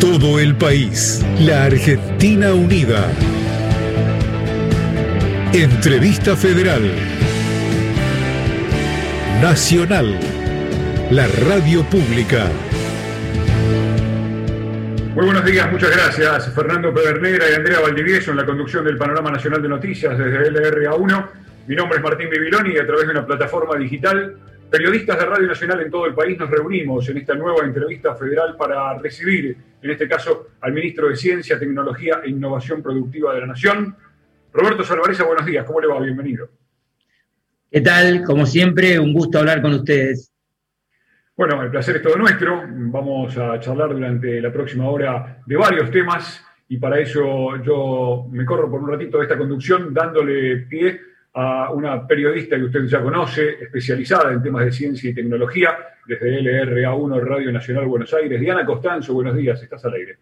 todo el país. La Argentina unida. Entrevista Federal. Nacional. La radio pública. Muy buenos días, muchas gracias. Fernando Pedernera y Andrea Valdivieso en la conducción del Panorama Nacional de Noticias desde LRA1. Mi nombre es Martín Bibiloni y a través de una plataforma digital, periodistas de Radio Nacional en todo el país nos reunimos en esta nueva entrevista federal para recibir, en este caso, al ministro de Ciencia, Tecnología e Innovación Productiva de la Nación. Roberto Salvareza, buenos días, ¿cómo le va? Bienvenido. ¿Qué tal? Como siempre, un gusto hablar con ustedes. Bueno, el placer es todo nuestro. Vamos a charlar durante la próxima hora de varios temas y para eso yo me corro por un ratito de esta conducción dándole pie a una periodista que usted ya conoce, especializada en temas de ciencia y tecnología, desde LRA1 Radio Nacional Buenos Aires. Diana Costanzo, buenos días, estás al aire.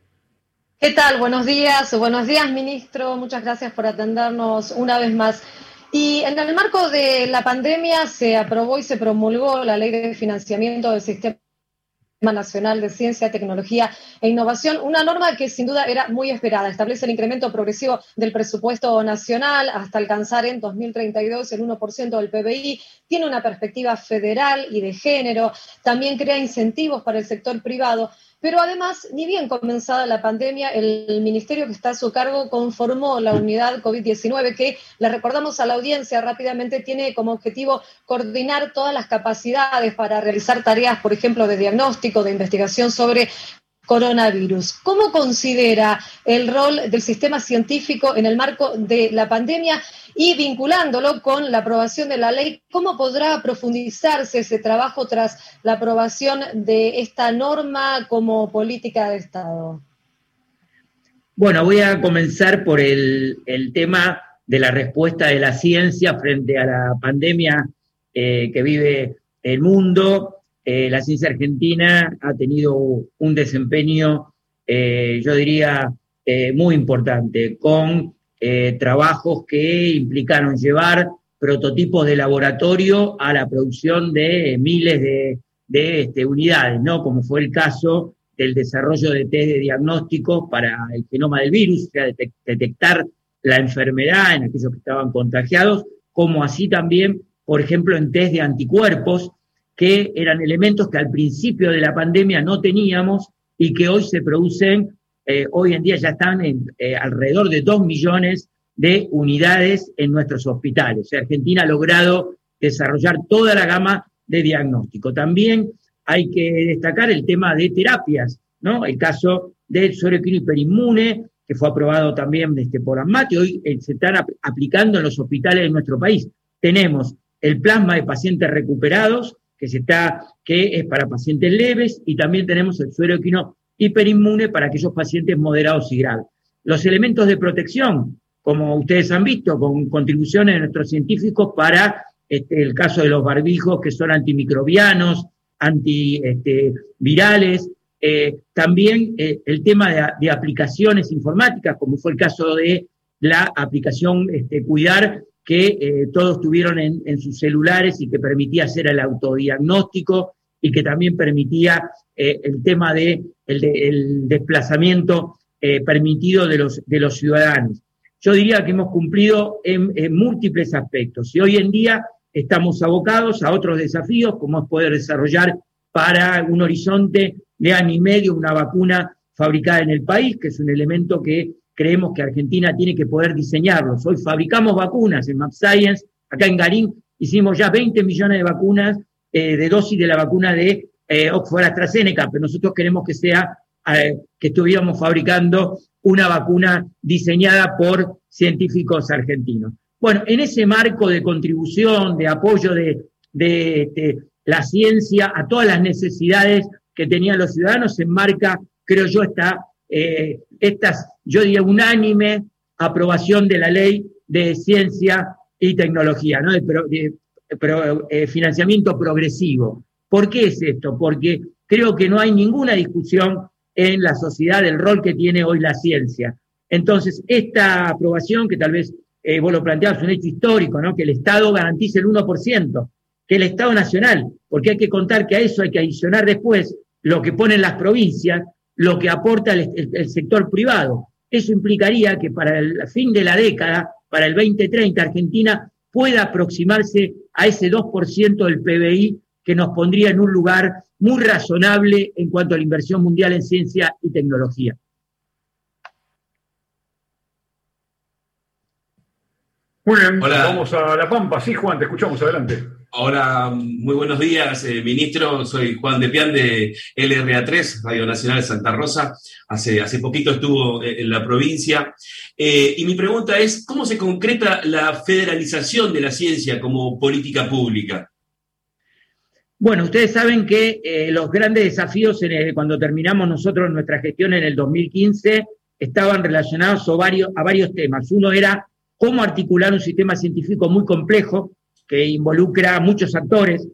¿Qué tal? Buenos días, buenos días, ministro. Muchas gracias por atendernos una vez más. Y en el marco de la pandemia se aprobó y se promulgó la ley de financiamiento del sistema Nacional de Ciencia, Tecnología e Innovación, una norma que sin duda era muy esperada. Establece el incremento progresivo del presupuesto nacional hasta alcanzar en 2032 el 1% del PBI. Tiene una perspectiva federal y de género. También crea incentivos para el sector privado. Pero además, ni bien comenzada la pandemia, el ministerio que está a su cargo conformó la unidad COVID-19 que, le recordamos a la audiencia rápidamente, tiene como objetivo coordinar todas las capacidades para realizar tareas, por ejemplo, de diagnóstico, de investigación sobre coronavirus. ¿Cómo considera el rol del sistema científico en el marco de la pandemia y vinculándolo con la aprobación de la ley, cómo podrá profundizarse ese trabajo tras la aprobación de esta norma como política de Estado? Bueno, voy a comenzar por el, tema de la respuesta de la ciencia frente a la pandemia eh, que vive el mundo eh, la ciencia argentina ha tenido un desempeño, eh, yo diría, eh, muy importante, con trabajos que implicaron llevar prototipos de laboratorio a la producción de miles de, este, unidades, ¿no? Como fue el caso del desarrollo de test de diagnóstico para el genoma del virus, o sea, detectar la enfermedad en aquellos que estaban contagiados, como así también, por ejemplo, en test de anticuerpos, que eran elementos que al principio de la pandemia no teníamos y que hoy se producen, eh, hoy en día ya están en eh, alrededor de 2 millones de unidades en nuestros hospitales. Argentina ha logrado desarrollar toda la gama de diagnóstico. También hay que destacar el tema de terapias, ¿no? El caso del suero hiperinmune, que fue aprobado también este, por AMAT hoy eh, se están aplicando en los hospitales de nuestro país. Tenemos el plasma de pacientes recuperados, que, se está, que es para pacientes leves y también tenemos el suero equino hiperinmune para aquellos pacientes moderados y graves. Los elementos de protección, como ustedes han visto, con contribuciones de nuestros científicos para este, el caso de los barbijos que son antimicrobianos, antivirales, este, eh, también eh, el tema de, aplicaciones informáticas, como fue el caso de la aplicación este, Cuidar, que eh, todos tuvieron en, sus celulares y que permitía hacer el autodiagnóstico y que también permitía eh, el tema de el, desplazamiento eh, permitido de los, de los ciudadanos. Yo diría que hemos cumplido en, múltiples aspectos y hoy en día estamos abocados a otros desafíos, como es poder desarrollar para un horizonte de año y medio una vacuna fabricada en el país, que es un elemento que creemos que Argentina tiene que poder diseñarlos. Hoy fabricamos vacunas en MapScience, acá en Garín hicimos ya 20 millones de vacunas eh, de dosis de la vacuna de eh, Oxford AstraZeneca, pero nosotros queremos que sea eh, que estuviéramos fabricando una vacuna diseñada por científicos argentinos. Bueno, en ese marco de contribución, de apoyo de, de la ciencia a todas las necesidades que tenían los ciudadanos, se enmarca, creo yo, esta eh, estas, yo diría, unánime aprobación de la ley de ciencia y tecnología, ¿no? de, eh, financiamiento progresivo. ¿Por qué es esto? Porque creo que no hay ninguna discusión en la sociedad del rol que tiene hoy la ciencia. Entonces, esta aprobación, que tal vez eh, vos lo planteabas, es un hecho histórico, ¿no? que el Estado garantice el 1%, que el Estado nacional, porque hay que contar que a eso hay que adicionar después lo que ponen las provincias, lo que aporta el, sector privado. Eso implicaría que para el fin de la década, para el 2030, Argentina pueda aproximarse a ese 2% del PBI que nos pondría en un lugar muy razonable en cuanto a la inversión mundial en ciencia y tecnología. Muy bien, vamos a La Pampa. Sí, Juan, te escuchamos, adelante. Hola, muy buenos días, eh, ministro. Soy Juan de Pian de LRA3, Radio Nacional de Santa Rosa. Hace, hace poquito estuvo eh, en la provincia. Eh, y mi pregunta es, ¿cómo se concreta la federalización de la ciencia como política pública? Bueno, ustedes saben que los grandes desafíos cuando terminamos nosotros nuestra gestión en el 2015 estaban relacionados a varios temas. Uno era cómo articular un sistema científico muy complejo que involucra a muchos actores,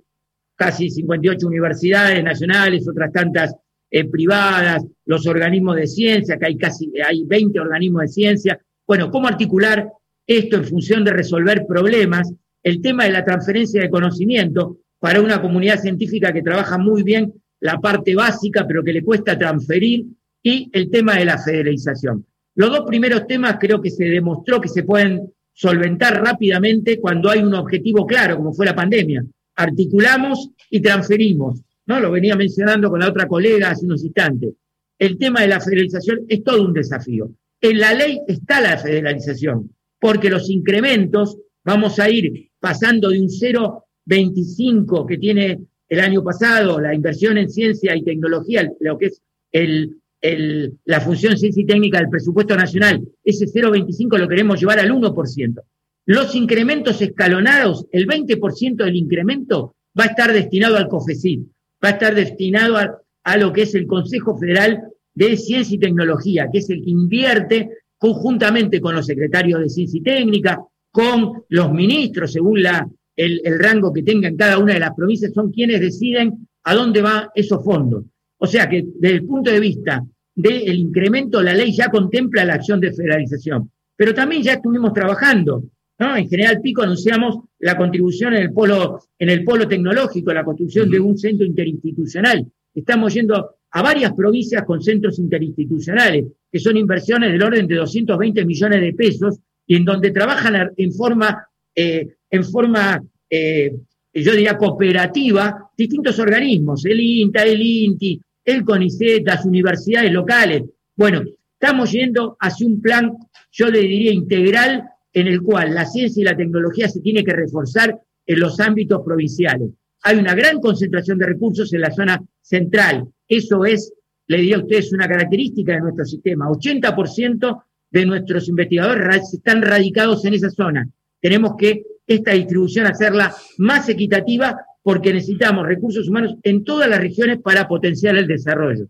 casi 58 universidades nacionales, otras tantas eh, privadas, los organismos de ciencia, que hay casi hay 20 organismos de ciencia. Bueno, cómo articular esto en función de resolver problemas, el tema de la transferencia de conocimiento para una comunidad científica que trabaja muy bien la parte básica, pero que le cuesta transferir, y el tema de la federalización. Los dos primeros temas creo que se demostró que se pueden solventar rápidamente cuando hay un objetivo claro, como fue la pandemia. Articulamos y transferimos. ¿no? Lo venía mencionando con la otra colega hace unos instantes. El tema de la federalización es todo un desafío. En la ley está la federalización, porque los incrementos vamos a ir pasando de un 0,25 que tiene el año pasado la inversión en ciencia y tecnología, lo que es el la función ciencia y técnica del presupuesto nacional, ese 0,25 lo queremos llevar al 1%. Los incrementos escalonados, el 20% del incremento va a estar destinado al COFECID, va a estar destinado a, lo que es el Consejo Federal de Ciencia y Tecnología, que es el que invierte conjuntamente con los secretarios de Ciencia y Técnica, con los ministros, según la, el, el rango que tengan cada una de las provincias, son quienes deciden a dónde van esos fondos. O sea que desde el punto de vista del incremento, la ley ya contempla la acción de federalización. Pero también ya estuvimos trabajando. ¿no? En General Pico anunciamos la contribución en el polo, en el polo tecnológico, la construcción de un centro interinstitucional. Estamos yendo a varias provincias con centros interinstitucionales, que son inversiones del orden de 220 millones de pesos, y en donde trabajan en forma, eh, en forma eh, yo diría cooperativa, distintos organismos, el INTA, el INTI, el CONICET, las universidades locales. Bueno, estamos yendo hacia un plan, yo le diría, integral, en el cual la ciencia y la tecnología se tiene que reforzar en los ámbitos provinciales. Hay una gran concentración de recursos en la zona central. Eso es, le diría a ustedes, una característica de nuestro sistema. 80% de nuestros investigadores están radicados en esa zona. Tenemos que esta distribución hacerla más equitativa porque necesitamos recursos humanos en todas las regiones para potenciar el desarrollo.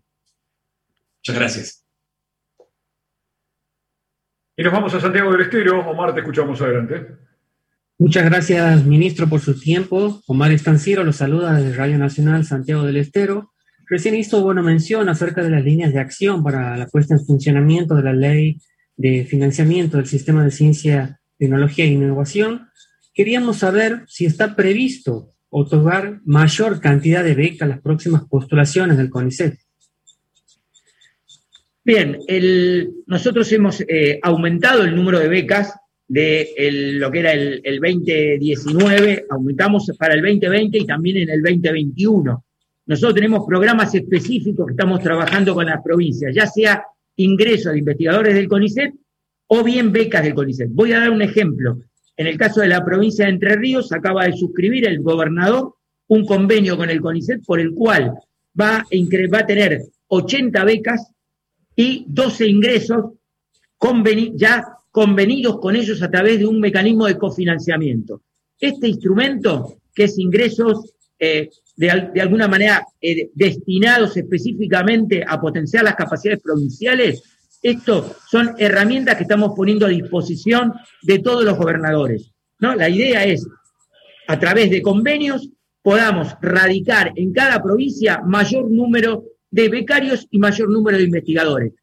Muchas gracias. Y nos vamos a Santiago del Estero. Omar, te escuchamos adelante. Muchas gracias, ministro, por su tiempo. Omar Estanciero los saluda desde Radio Nacional Santiago del Estero. Recién hizo buena mención acerca de las líneas de acción para la puesta en funcionamiento de la ley de financiamiento del sistema de ciencia, tecnología e innovación. Queríamos saber si está previsto otorgar mayor cantidad de becas a las próximas postulaciones del CONICET. Bien, nosotros hemos eh, aumentado el número de becas de lo que era el, 2019, aumentamos para el 2020 y también en el 2021. Nosotros tenemos programas específicos que estamos trabajando con las provincias, ya sea ingreso de investigadores del CONICET o bien becas del CONICET. Voy a dar un ejemplo. En el caso de la provincia de Entre Ríos, acaba de suscribir el gobernador un convenio con el CONICET por el cual va a, va a tener 80 becas y 12 ingresos ya convenidos con ellos a través de un mecanismo de cofinanciamiento. Este instrumento, que es ingresos eh, de, alguna manera eh, destinados específicamente a potenciar las capacidades provinciales, esto son herramientas que estamos poniendo a disposición de todos los gobernadores. ¿no? La idea es, a través de convenios, podamos radicar en cada provincia mayor número de becarios y mayor número de investigadores.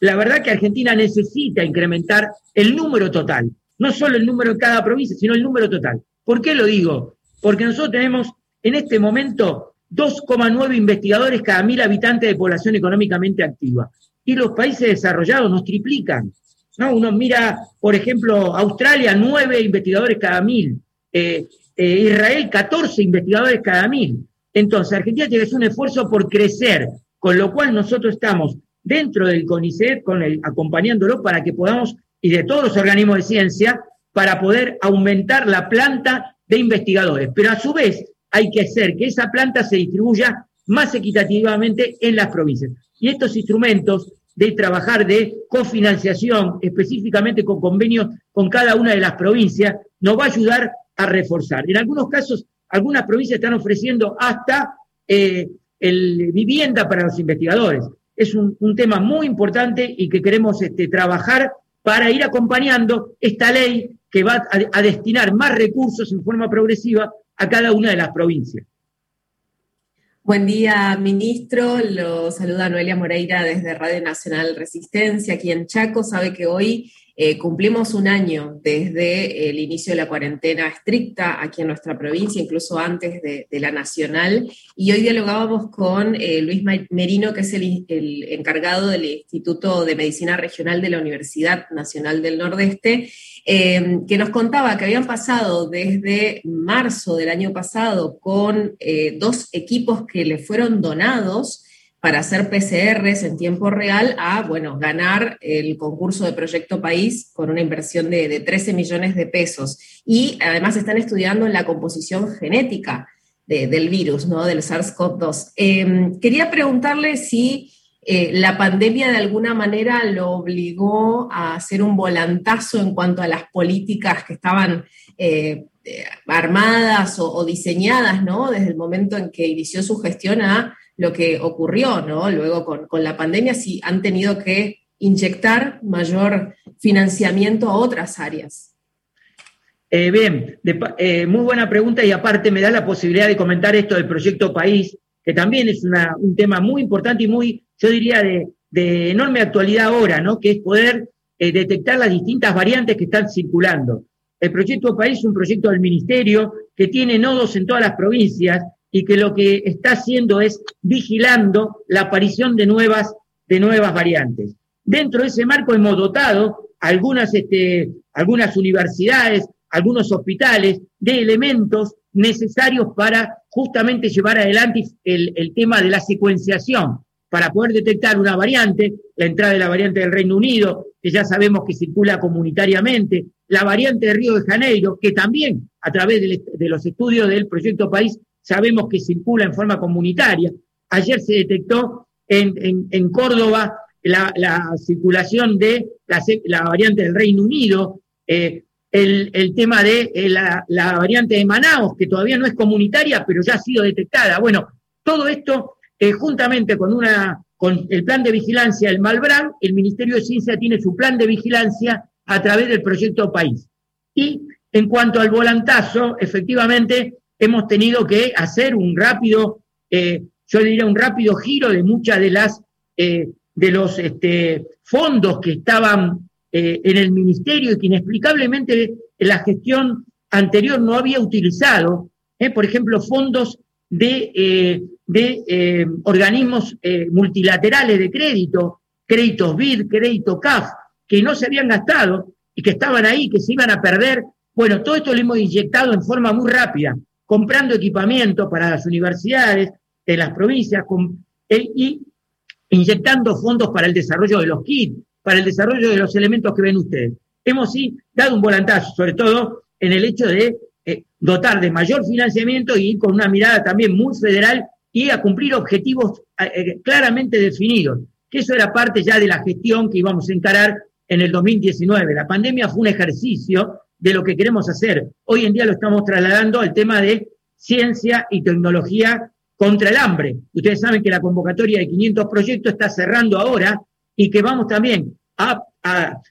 La verdad que Argentina necesita incrementar el número total, no solo el número en cada provincia, sino el número total. ¿Por qué lo digo? Porque nosotros tenemos en este momento 2,9 investigadores cada mil habitantes de población económicamente activa. Y los países desarrollados nos triplican. ¿no? Uno mira, por ejemplo, Australia, 9 investigadores cada mil. Eh, eh, Israel, 14 investigadores cada mil. Entonces, Argentina tiene que hacer un esfuerzo por crecer, con lo cual nosotros estamos dentro del CONICET, acompañándolo para que podamos, y de todos los organismos de ciencia, para poder aumentar la planta de investigadores. Pero a su vez hay que hacer que esa planta se distribuya más equitativamente en las provincias. Y estos instrumentos de trabajar de cofinanciación, específicamente con convenios con cada una de las provincias, nos va a ayudar a reforzar. En algunos casos, algunas provincias están ofreciendo hasta eh, el, vivienda para los investigadores. Es un, tema muy importante y que queremos este, trabajar para ir acompañando esta ley que va a destinar más recursos en forma progresiva a cada una de las provincias. Buen día, ministro. Lo saluda Noelia Moreira desde Radio Nacional Resistencia, aquí en Chaco. Sabe que hoy eh, cumplimos un año desde el inicio de la cuarentena estricta aquí en nuestra provincia, incluso antes de, la nacional. Y hoy dialogábamos con eh, Luis Merino, que es el, encargado del Instituto de Medicina Regional de la Universidad Nacional del Nordeste, eh, que nos contaba que habían pasado desde marzo del año pasado con eh, dos equipos que le fueron donados para hacer PCRs en tiempo real a, bueno, ganar el concurso de Proyecto País con una inversión de, 13 millones de pesos. Y además están estudiando la composición genética del virus, ¿no? Del SARS-CoV-2. Eh, quería preguntarle si eh, la pandemia de alguna manera lo obligó a hacer un volantazo en cuanto a las políticas que estaban eh, eh, armadas o, diseñadas, ¿no? Desde el momento en que inició su gestión a lo que ocurrió, ¿no? Luego con, la pandemia, si han tenido que inyectar mayor financiamiento a otras áreas. bien, muy buena pregunta y aparte me da la posibilidad de comentar esto del proyecto País, que también es un tema muy importante y muy yo diría, de, enorme actualidad ahora, ¿no? Que es poder eh, detectar las distintas variantes que están circulando. El proyecto País es un proyecto del Ministerio que tiene nodos en todas las provincias y que lo que está haciendo es vigilando la aparición de nuevas, de nuevas variantes. Dentro de ese marco hemos dotado algunas, este, algunas universidades, algunos hospitales de elementos necesarios para justamente llevar adelante el, el tema de la secuenciación para poder detectar una variante, la entrada de la variante del Reino Unido, que ya sabemos que circula comunitariamente, la variante de Río de Janeiro, que también a través de los estudios del proyecto País sabemos que circula en forma comunitaria. Ayer se detectó en, Córdoba la, circulación de la, variante del Reino Unido, eh, el, tema de eh, la, variante de Manaus, que todavía no es comunitaria, pero ya ha sido detectada. Bueno, todo esto eh, juntamente con, una, con el plan de vigilancia, el Malbrán, el Ministerio de Ciencia tiene su plan de vigilancia a través del proyecto País. Y en cuanto al volantazo, efectivamente hemos tenido que hacer un rápido, eh, yo diría un rápido giro de muchas de las de los este, fondos que estaban en el ministerio y que inexplicablemente la gestión anterior no había utilizado, por ejemplo, fondos de de eh, organismos eh, multilaterales de crédito, créditos BID, crédito CAF, que no se habían gastado y que estaban ahí, que se iban a perder. Bueno, todo esto lo hemos inyectado en forma muy rápida, comprando equipamiento para las universidades de las provincias eh, y inyectando fondos para el desarrollo de los kits, para el desarrollo de los elementos que ven ustedes. Hemos sí dado un volantazo, sobre todo en el hecho de dotar de mayor financiamiento y con una mirada también muy federal y a cumplir objetivos eh, eh, claramente definidos, que eso era parte ya de la gestión que íbamos a encarar en el 2019. La pandemia fue un ejercicio de lo que queremos hacer. Hoy en día lo estamos trasladando al tema de ciencia y tecnología contra el hambre. Ustedes saben que la convocatoria de 500 proyectos está cerrando ahora y que vamos también a,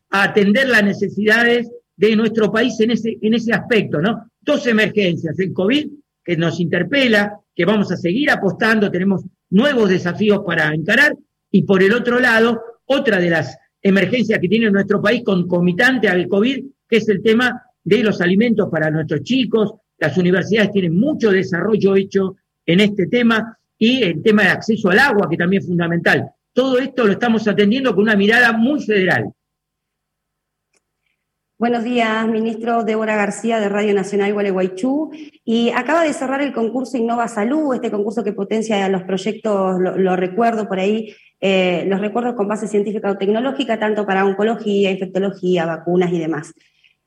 atender las necesidades de nuestro país en ese, en ese aspecto, ¿no? Dos emergencias, el COVID, que nos interpela, que vamos a seguir apostando, tenemos nuevos desafíos para encarar, y por el otro lado, otra de las emergencias que tiene nuestro país concomitante al COVID, que es el tema de los alimentos para nuestros chicos. Las universidades tienen mucho desarrollo hecho en este tema y el tema de acceso al agua, que también es fundamental. Todo esto lo estamos atendiendo con una mirada muy federal. Buenos días, ministro Débora García de Radio Nacional Gualeguaychú. Y acaba de cerrar el concurso Innova Salud, este concurso que potencia los proyectos, lo, recuerdo por ahí, eh, los recuerdos con base científica o tecnológica, tanto para oncología, infectología, vacunas y demás.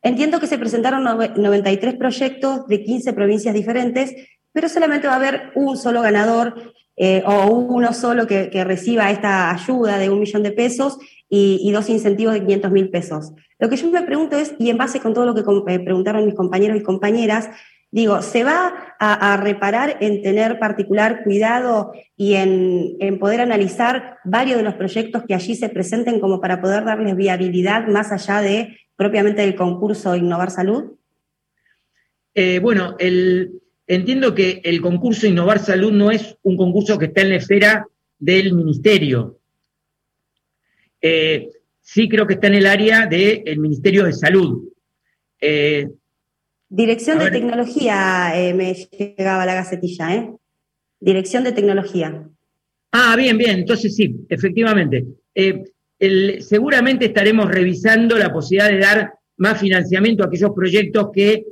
Entiendo que se presentaron 93 proyectos de 15 provincias diferentes, pero solamente va a haber un solo ganador eh, o uno solo que, reciba esta ayuda de un millón de pesos y, dos incentivos de 500 mil pesos. Lo que yo me pregunto es, y en base con todo lo que eh, preguntaron mis compañeros y compañeras, digo, ¿se va a, reparar en tener particular cuidado y en, poder analizar varios de los proyectos que allí se presenten como para poder darles viabilidad más allá de propiamente del concurso Innovar Salud? Eh, bueno, entiendo que el concurso Innovar Salud no es un concurso que está en la esfera del ministerio. Eh, sí creo que está en el área del Ministerio de Salud. Eh, Dirección de Tecnología eh, me llegaba la gacetilla, ¿eh? Dirección de Tecnología. Ah, bien, bien, entonces sí, efectivamente. seguramente estaremos revisando la posibilidad de dar más financiamiento a aquellos proyectos que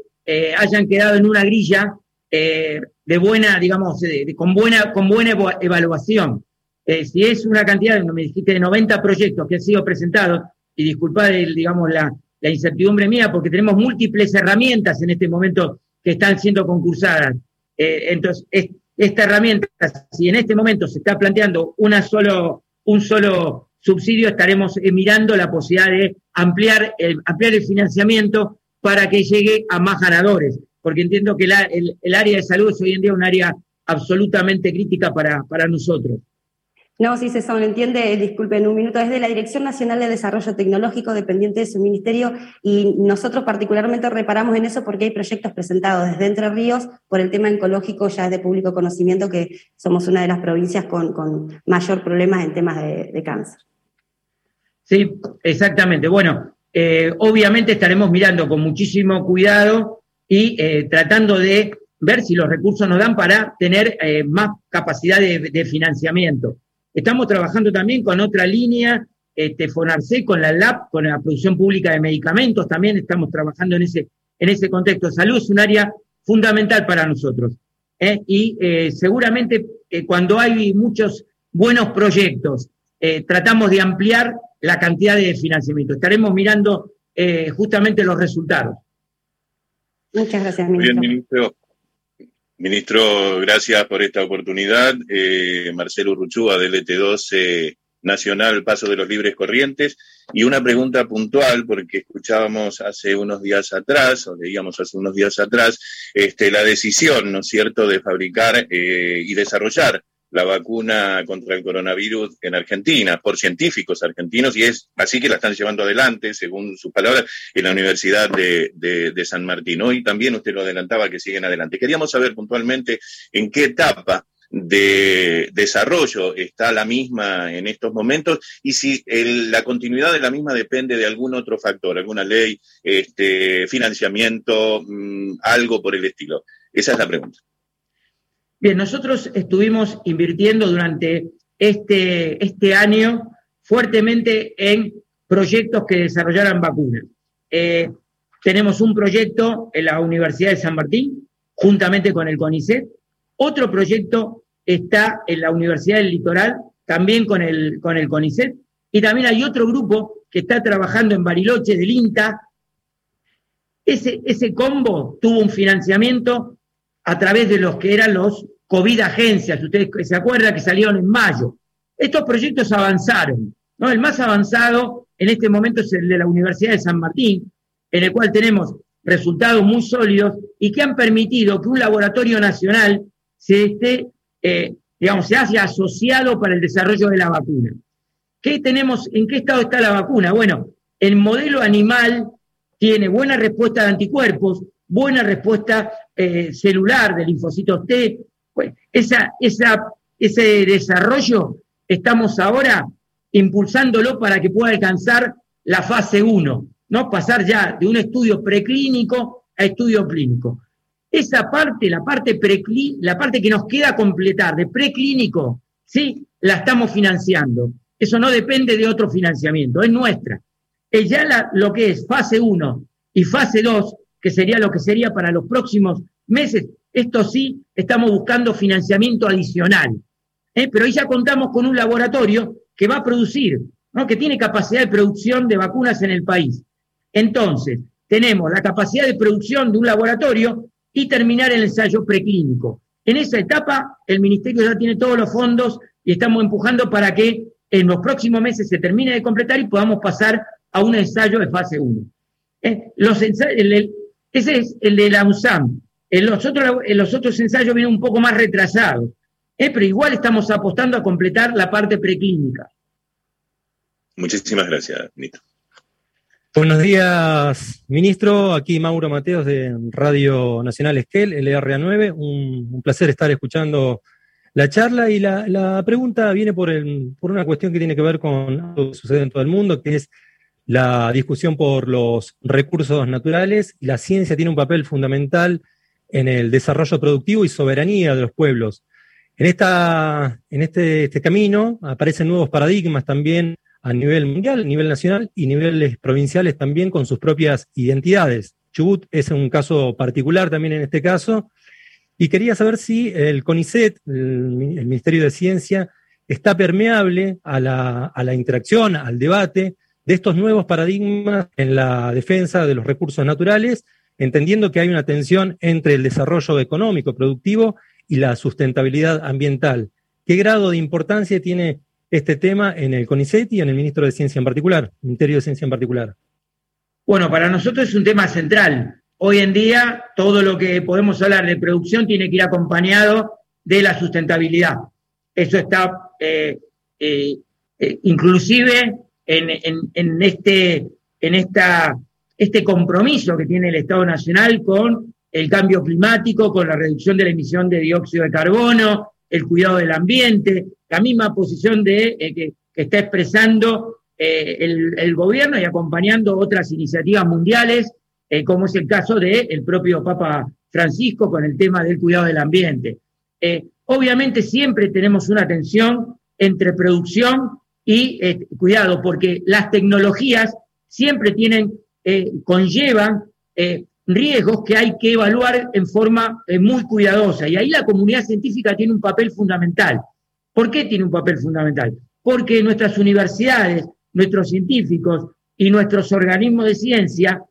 hayan quedado en una grilla de buena, digamos, con, buena, con buena evaluación. Eh, si es una cantidad, me dijiste, de 90 proyectos que han sido presentados, y disculpad, digamos, la, incertidumbre mía, porque tenemos múltiples herramientas en este momento que están siendo concursadas. Eh, entonces, esta herramienta, si en este momento se está planteando una solo, un solo subsidio, estaremos eh, mirando la posibilidad de ampliar el, ampliar el financiamiento para que llegue a más ganadores, porque entiendo que el, área de salud es hoy en día un área absolutamente crítica para, para nosotros. No, sí, se son, entiende, disculpen un minuto, es de la Dirección Nacional de Desarrollo Tecnológico, dependiente de su ministerio, y nosotros particularmente reparamos en eso porque hay proyectos presentados desde Entre Ríos por el tema oncológico, ya es de público conocimiento que somos una de las provincias con, mayor problemas en temas de, cáncer. Sí, exactamente. Bueno, eh, obviamente estaremos mirando con muchísimo cuidado y eh, tratando de ver si los recursos nos dan para tener eh, más capacidad de financiamiento. Estamos trabajando también con otra línea, este, FONARCE, con la LAB, con la producción pública de medicamentos, también estamos trabajando en ese, en ese contexto. Salud es un área fundamental para nosotros. ¿eh? Y eh, seguramente eh, cuando hay muchos buenos proyectos, tratamos de ampliar la cantidad de financiamiento. Estaremos mirando justamente los resultados. Muchas gracias, ministro. Ministro, gracias por esta oportunidad. Eh, Marcelo Urruchúa, del ET12 Nacional Paso de los Libres Corrientes. Y una pregunta puntual, porque escuchábamos hace unos días atrás, o leíamos hace unos días atrás, este, la decisión, ¿no es cierto?, de fabricar eh, y desarrollar la vacuna contra el coronavirus en Argentina por científicos argentinos y es así que la están llevando adelante, según sus palabras, en la Universidad de, San Martín. Hoy también usted lo adelantaba que siguen adelante. Queríamos saber puntualmente en qué etapa de desarrollo está la misma en estos momentos y si la continuidad de la misma depende de algún otro factor, alguna ley, este, financiamiento, mm, algo por el estilo. Esa es la pregunta. Bien, nosotros estuvimos invirtiendo durante este, este año fuertemente en proyectos que desarrollaran vacunas. Eh, tenemos un proyecto en la Universidad de San Martín, juntamente con el CONICET. Otro proyecto está en la Universidad del Litoral, también con el, con el CONICET. Y también hay otro grupo que está trabajando en Bariloche del INTA. Ese, ese combo tuvo un financiamiento a través de los que eran los COVID agencias, ustedes se acuerdan que salieron en mayo. Estos proyectos avanzaron, ¿no? El más avanzado en este momento es el de la Universidad de San Martín, en el cual tenemos resultados muy sólidos y que han permitido que un laboratorio nacional se esté, eh, digamos, se haya asociado para el desarrollo de la vacuna. ¿Qué tenemos, en qué estado está la vacuna? Bueno, el modelo animal tiene buena respuesta de anticuerpos, buena respuesta eh, celular de linfocitos T. Esa, ese desarrollo estamos ahora impulsándolo para que pueda alcanzar la fase 1, ¿no? Pasar ya de un estudio preclínico a estudio clínico. esa parte, la parte, la parte que nos queda completar de preclínico, sí, la estamos financiando. Eso no depende de otro financiamiento, es nuestra. Es ya lo que es fase 1 y fase 2, que sería lo que sería para los próximos meses, esto sí, estamos buscando financiamiento adicional. ¿eh? Pero ahí ya contamos con un laboratorio que va a producir, ¿no? que tiene capacidad de producción de vacunas en el país. Entonces, tenemos la capacidad de producción de un laboratorio y terminar el ensayo preclínico. En esa etapa, el Ministerio ya tiene todos los fondos y estamos empujando para que en los próximos meses se termine de completar y podamos pasar a un ensayo de fase 1. ¿Eh? Ese es el de la USAM. En los otros, en los otros ensayos vienen un poco más retrasados, ¿eh? pero igual estamos apostando a completar la parte preclínica. Muchísimas gracias, Nito. Buenos días, ministro. Aquí Mauro Mateos de Radio Nacional Esquel, LRA9. Un, un placer estar escuchando la charla y la, pregunta viene por, por, una cuestión que tiene que ver con lo que sucede en todo el mundo, que es la discusión por los recursos naturales. La ciencia tiene un papel fundamental en el desarrollo productivo y soberanía de los pueblos. En, esta, en este, este camino aparecen nuevos paradigmas también a nivel mundial, a nivel nacional y niveles provinciales también con sus propias identidades. Chubut es un caso particular también en este caso. Y quería saber si el CONICET, el, Ministerio de Ciencia, está permeable a la, a la interacción, al debate de estos nuevos paradigmas en la defensa de los recursos naturales, entendiendo que hay una tensión entre el desarrollo económico, productivo y la sustentabilidad ambiental. ¿Qué grado de importancia tiene este tema en el CONICET y en el Ministro de Ciencia en particular, Ministerio de Ciencia en particular? Bueno, para nosotros es un tema central. Hoy en día todo lo que podemos hablar de producción tiene que ir acompañado de la sustentabilidad. Eso está eh, eh, eh, inclusive en, este, en esta, este compromiso que tiene el Estado Nacional con el cambio climático, con la reducción de la emisión de dióxido de carbono, el cuidado del ambiente, la misma posición de, eh, que, está expresando eh, el, gobierno y acompañando otras iniciativas mundiales, eh, como es el caso del propio Papa Francisco con el tema del cuidado del ambiente. obviamente siempre tenemos una tensión entre producción y cuidado, porque las tecnologías siempre tienen, conllevan riesgos que hay que evaluar en forma muy cuidadosa. Y ahí la comunidad científica tiene un papel fundamental. ¿Por qué tiene un papel fundamental? Porque nuestras universidades, nuestros científicos y nuestros organismos de ciencia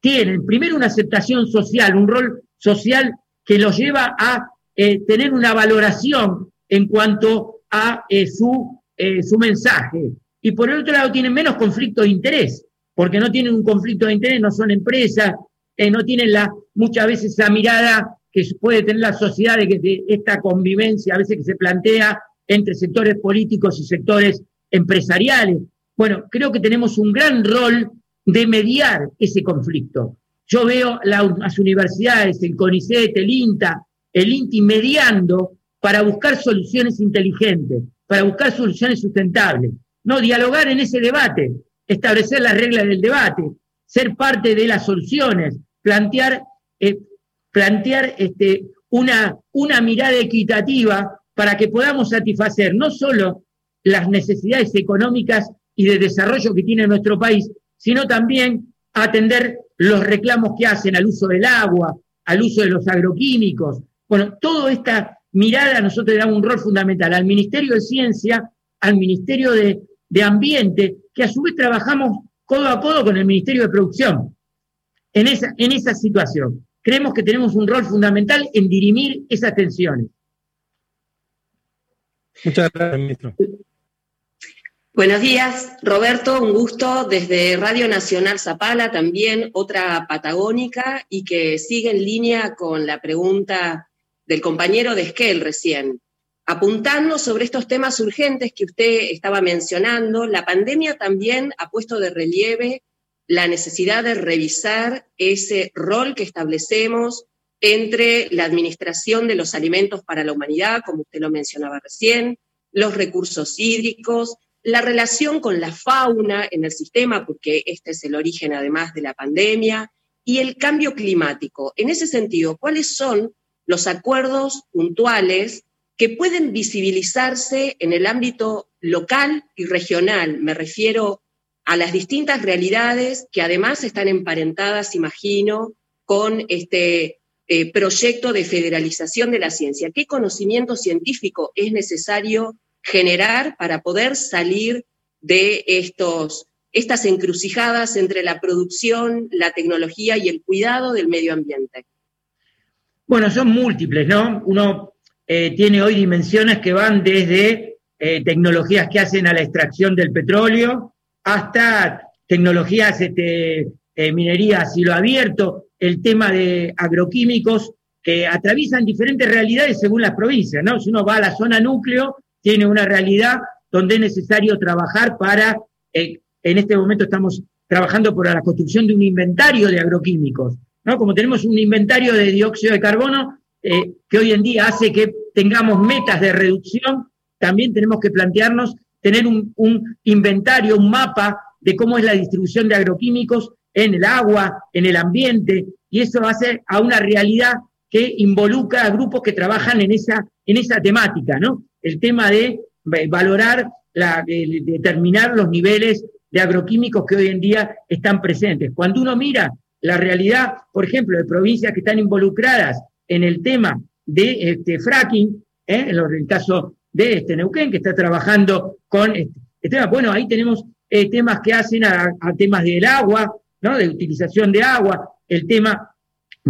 tienen primero una aceptación social, un rol social que los lleva a eh, tener una valoración en cuanto a eh, su, eh, su mensaje. Y por el otro lado tienen menos conflicto de interés, porque no tienen un conflicto de interés, no son empresas, no tienen la, muchas veces esa mirada que puede tener la sociedad de esta convivencia a veces que se plantea entre sectores políticos y sectores empresariales. Bueno, creo que tenemos un gran rol de mediar ese conflicto. Yo veo las universidades, el CONICET, el INTA, el INTI mediando para buscar soluciones inteligentes, para buscar soluciones sustentables. No dialogar en ese debate, establecer las reglas del debate, ser parte de las soluciones, plantear, eh, plantear este, una, una mirada equitativa para que podamos satisfacer no solo las necesidades económicas y de desarrollo que tiene nuestro país, sino también atender los reclamos que hacen al uso del agua, al uso de los agroquímicos. Bueno, toda esta mirada nosotros le damos un rol fundamental al Ministerio de Ciencia, al Ministerio de, Ambiente, que a su vez trabajamos codo a codo con el Ministerio de Producción en esa, en esa situación. Creemos que tenemos un rol fundamental en dirimir esas tensiones. Muchas gracias, ministro. Buenos días, Roberto, un gusto desde Radio Nacional Zapala, también otra patagónica y que sigue en línea con la pregunta del compañero de Esquel recién. Apuntando sobre estos temas urgentes que usted estaba mencionando, la pandemia también ha puesto de relieve la necesidad de revisar ese rol que establecemos entre la administración de los alimentos para la humanidad, como usted lo mencionaba recién, los recursos hídricos, la relación con la fauna en el sistema, porque este es el origen además de la pandemia, y el cambio climático. En ese sentido, ¿cuáles son los acuerdos puntuales que pueden visibilizarse en el ámbito local y regional? Me refiero a las distintas realidades que además están emparentadas, imagino, con este eh, proyecto de federalización de la ciencia. ¿Qué conocimiento científico es necesario generar para poder salir de estos, estas encrucijadas entre la producción, la tecnología y el cuidado del medio ambiente? Bueno, son múltiples, ¿no? Uno eh, tiene hoy dimensiones que van desde eh, tecnologías que hacen a la extracción del petróleo, hasta tecnologías, este, eh, minería a cielo abierto, el tema de agroquímicos que atraviesan diferentes realidades según las provincias, ¿no? Si uno va a la zona núcleo, tiene una realidad donde es necesario trabajar para, en este momento estamos trabajando por la construcción de un inventario de agroquímicos, Como tenemos un inventario de dióxido de carbono eh, que hoy en día hace que tengamos metas de reducción, también tenemos que plantearnos tener un, inventario, un mapa de cómo es la distribución de agroquímicos en el agua, en el ambiente, y eso hace a una realidad que involucra a grupos que trabajan en esa, en esa temática, ¿no? El tema de valorar, la, determinar los niveles de agroquímicos que hoy en día están presentes. Cuando uno mira la realidad, por ejemplo, de provincias que están involucradas en el tema de este, fracking, ¿eh? en el caso de este Neuquén, que está trabajando con este, este Bueno, ahí tenemos eh, temas que hacen a, temas del agua, ¿no? De utilización de agua, el tema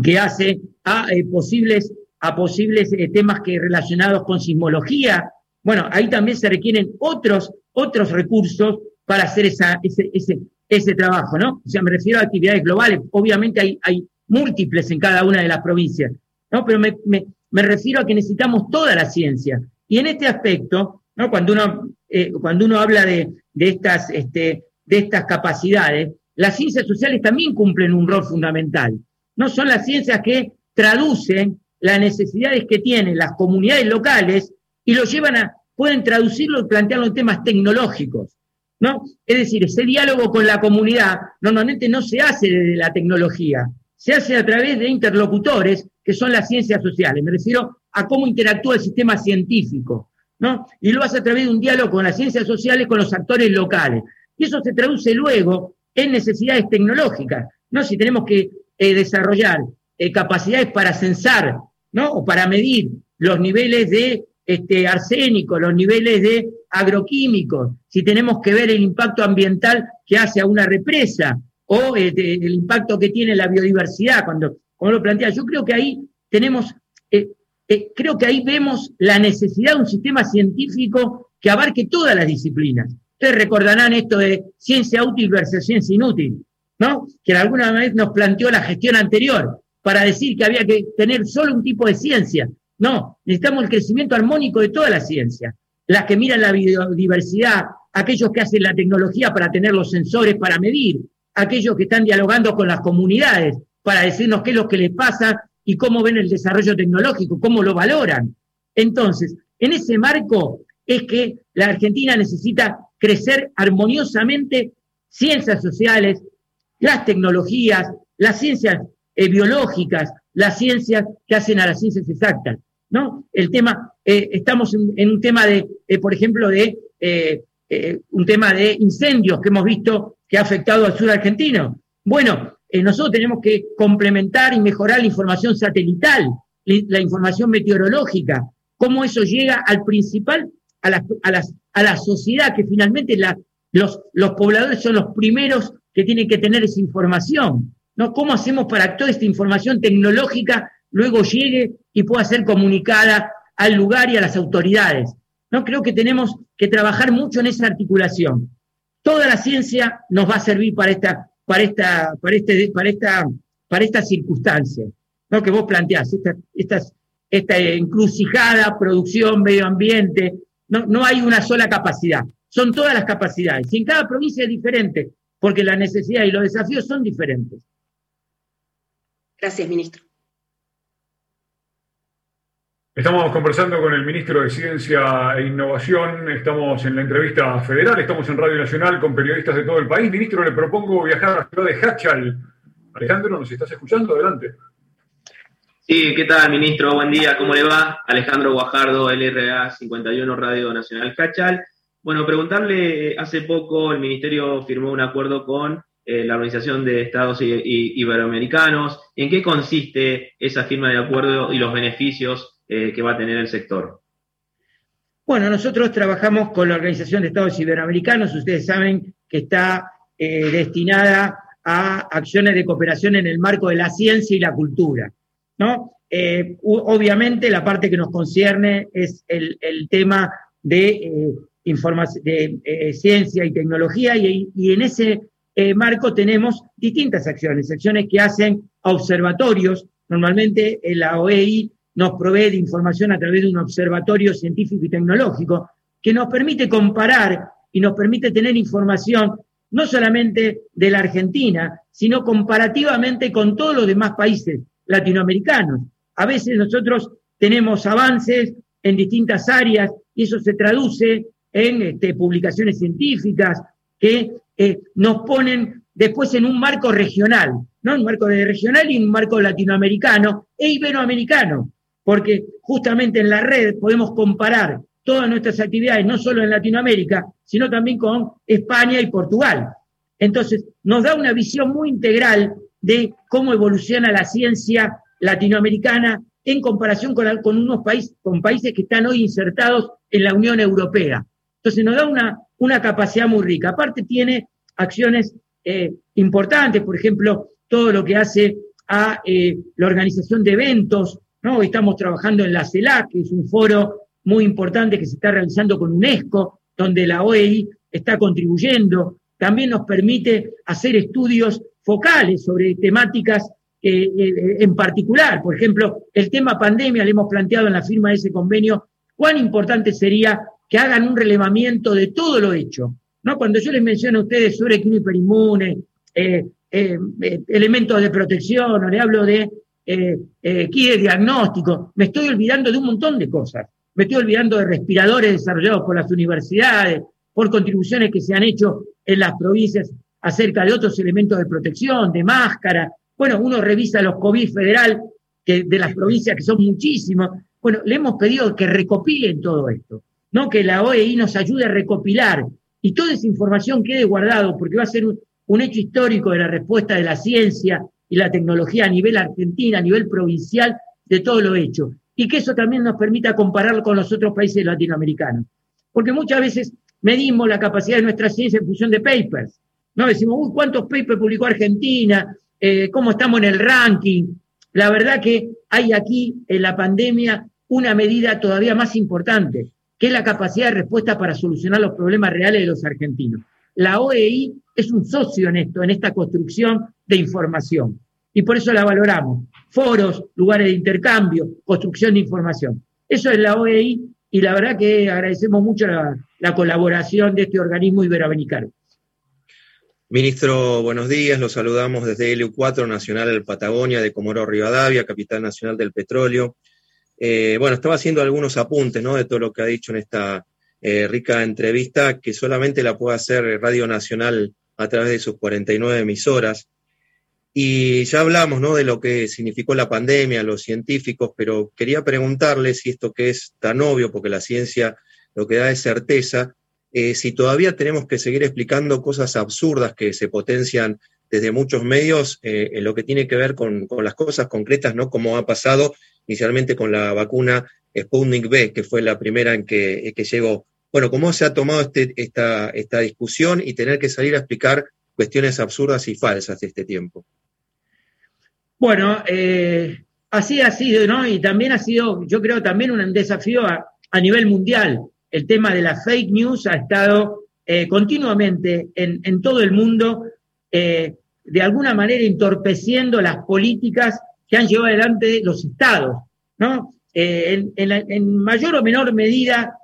que hace a eh, posibles, a posibles temas que relacionados con sismología. Bueno, ahí también se requieren otros, otros recursos para hacer esa, ese, ese, ese trabajo, ¿no? O sea, me refiero a actividades globales. Obviamente hay, hay múltiples en cada una de las provincias, ¿no? Pero me, me, me refiero a que necesitamos toda la ciencia. Y en este aspecto, ¿no? cuando, uno, eh, cuando uno habla de, de estas, este, de estas capacidades, las ciencias sociales también cumplen un rol fundamental. No son las ciencias que traducen las necesidades que tienen las comunidades locales y lo llevan a, pueden traducirlo y plantearlo en temas tecnológicos. ¿No? Es decir, ese diálogo con la comunidad normalmente no se hace desde la tecnología, se hace a través de interlocutores que son las ciencias sociales. Me refiero a cómo interactúa el sistema científico, ¿no? Y lo hace a través de un diálogo con las ciencias sociales, con los actores locales. Y eso se traduce luego en necesidades tecnológicas, ¿no? Si tenemos que eh, desarrollar eh, capacidades para censar, ¿no? O para medir los niveles de este, arsénico, los niveles de agroquímicos, si tenemos que ver el impacto ambiental que hace a una represa o este, el impacto que tiene la biodiversidad, cuando, como lo plantea, yo creo que ahí tenemos eh, eh, creo que ahí vemos la necesidad de un sistema científico que abarque todas las disciplinas. Ustedes recordarán esto de ciencia útil versus ciencia inútil, ¿no? Que alguna vez nos planteó la gestión anterior para decir que había que tener solo un tipo de ciencia. No, necesitamos el crecimiento armónico de toda la ciencia. Las que miran la biodiversidad, aquellos que hacen la tecnología para tener los sensores para medir, aquellos que están dialogando con las comunidades para decirnos qué es lo que les pasa y cómo ven el desarrollo tecnológico, cómo lo valoran. Entonces, en ese marco es que la Argentina necesita crecer armoniosamente ciencias sociales, las tecnologías, las ciencias eh, biológicas, las ciencias que hacen a las ciencias exactas. ¿No? El tema, eh, estamos en, un tema de, eh, por ejemplo, de un tema de incendios que hemos visto que ha afectado al sur argentino. Bueno, eh, nosotros tenemos que complementar y mejorar la información satelital, la información meteorológica, cómo eso llega al principal, a la, a a la sociedad, que finalmente los, los pobladores son los primeros que tienen que tener esa información. ¿no? ¿Cómo hacemos para que toda esta información tecnológica luego llegue y pueda ser comunicada al lugar y a las autoridades? ¿no? Creo que tenemos que trabajar mucho en esa articulación. Toda la ciencia nos va a servir para esta para esta, para este, para esta, para esta circunstancia, ¿no? Que vos planteás, esta, esta encrucijada, producción, medio ambiente, no, no hay una sola capacidad, son todas las capacidades. Y en cada provincia es diferente, porque las necesidades y los desafíos son diferentes. Gracias, ministro. Estamos conversando con el ministro de Ciencia e Innovación, estamos en la entrevista federal, estamos en Radio Nacional con periodistas de todo el país. Ministro, le propongo viajar a la ciudad de Hachal, Alejandro, ¿nos estás escuchando? Adelante. Sí, ¿qué tal, ministro? Buen día, ¿cómo le va? Alejandro Guajardo, LRA 51 Radio Nacional Cachal. Bueno, preguntarle, hace poco el ministerio firmó un acuerdo con eh, la Organización de Estados Iberoamericanos. ¿En qué consiste esa firma de acuerdo y los beneficios eh, que va a tener el sector? Bueno, nosotros trabajamos con la Organización de Estados Iberoamericanos. Ustedes saben que está eh, destinada a acciones de cooperación en el marco de la ciencia y la cultura. ¿no? obviamente la parte que nos concierne es el, tema de de eh, ciencia y tecnología y, en ese eh, marco tenemos distintas acciones, acciones que hacen observatorios. Normalmente eh, la OEI nos provee de información a través de un observatorio científico y tecnológico que nos permite comparar y nos permite tener información no solamente de la Argentina, sino comparativamente con todos los demás países latinoamericanos. A veces nosotros tenemos avances en distintas áreas y eso se traduce en este, publicaciones científicas que eh, nos ponen después en un marco regional, ¿no? Un marco regional y un marco latinoamericano e iberoamericano, porque justamente en la red podemos comparar todas nuestras actividades, no solo en Latinoamérica, sino también con España y Portugal. Entonces, nos da una visión muy integral de cómo evoluciona la ciencia latinoamericana en comparación con, con unos países, con países que están hoy insertados en la Unión Europea. Entonces nos da una, una capacidad muy rica. Aparte tiene acciones eh, importantes, por ejemplo, todo lo que hace a eh, la organización de eventos, ¿no? Estamos trabajando en la CELAC, que es un foro muy importante que se está realizando con UNESCO, donde la OEI está contribuyendo. También nos permite hacer estudios focales sobre temáticas eh, en particular. Por ejemplo, el tema pandemia, le hemos planteado en la firma de ese convenio, cuán importante sería que hagan un relevamiento de todo lo hecho. ¿no? Cuando yo les menciono a ustedes sobre químico hiperinmune, eh, eh, eh, elementos de protección, o le hablo de eh, eh diagnóstico, me estoy olvidando de un montón de cosas. Me estoy olvidando de respiradores desarrollados por las universidades, por contribuciones que se han hecho en las provincias acerca de otros elementos de protección, de máscara. Bueno, uno revisa los COVID federal de las provincias, que son muchísimos. Bueno, le hemos pedido que recopilen todo esto. ¿no? que la OEI nos ayude a recopilar y toda esa información quede guardado, porque va a ser un, hecho histórico de la respuesta de la ciencia y la tecnología a nivel argentina, a nivel provincial, de todo lo hecho. Y que eso también nos permita compararlo con los otros países latinoamericanos. Porque muchas veces medimos la capacidad de nuestra ciencia en función de papers. ¿no? Decimos, uy, ¿cuántos papers publicó Argentina? Eh, ¿Cómo estamos en el ranking? La verdad que hay aquí en la pandemia una medida todavía más importante, que es la capacidad de respuesta para solucionar los problemas reales de los argentinos. La OEI es un socio en esto, en esta construcción de información. Y por eso la valoramos. Foros, lugares de intercambio, construcción de información. Eso es la OEI y la verdad que agradecemos mucho la, la colaboración de este organismo iberoamericano. Ministro, buenos días. Los saludamos desde LU4 Nacional Patagonia de Comoro Rivadavia, capital nacional del petróleo. Eh, bueno, estaba haciendo algunos apuntes ¿no? de todo lo que ha dicho en esta eh, rica entrevista, que solamente la puede hacer Radio Nacional a través de sus 49 emisoras. Y ya hablamos ¿no? de lo que significó la pandemia, los científicos, pero quería preguntarle si esto que es tan obvio, porque la ciencia lo que da es certeza, eh, si todavía tenemos que seguir explicando cosas absurdas que se potencian desde muchos medios en lo que tiene que ver con, las cosas concretas, ¿no? Como ha pasado inicialmente con la vacuna Sputnik B, que fue la primera en que, llegó. Bueno, ¿cómo se ha tomado este, esta, esta discusión y tener que salir a explicar cuestiones absurdas y falsas de este tiempo? Bueno, eh, así ha sido, ¿no? Y también ha sido, yo creo, también un desafío a, nivel mundial. El tema de la fake news ha estado eh, continuamente en, todo el mundo, eh, de alguna manera entorpeciendo las políticas que han llevado adelante los estados, ¿no? Eh, en, mayor o menor medida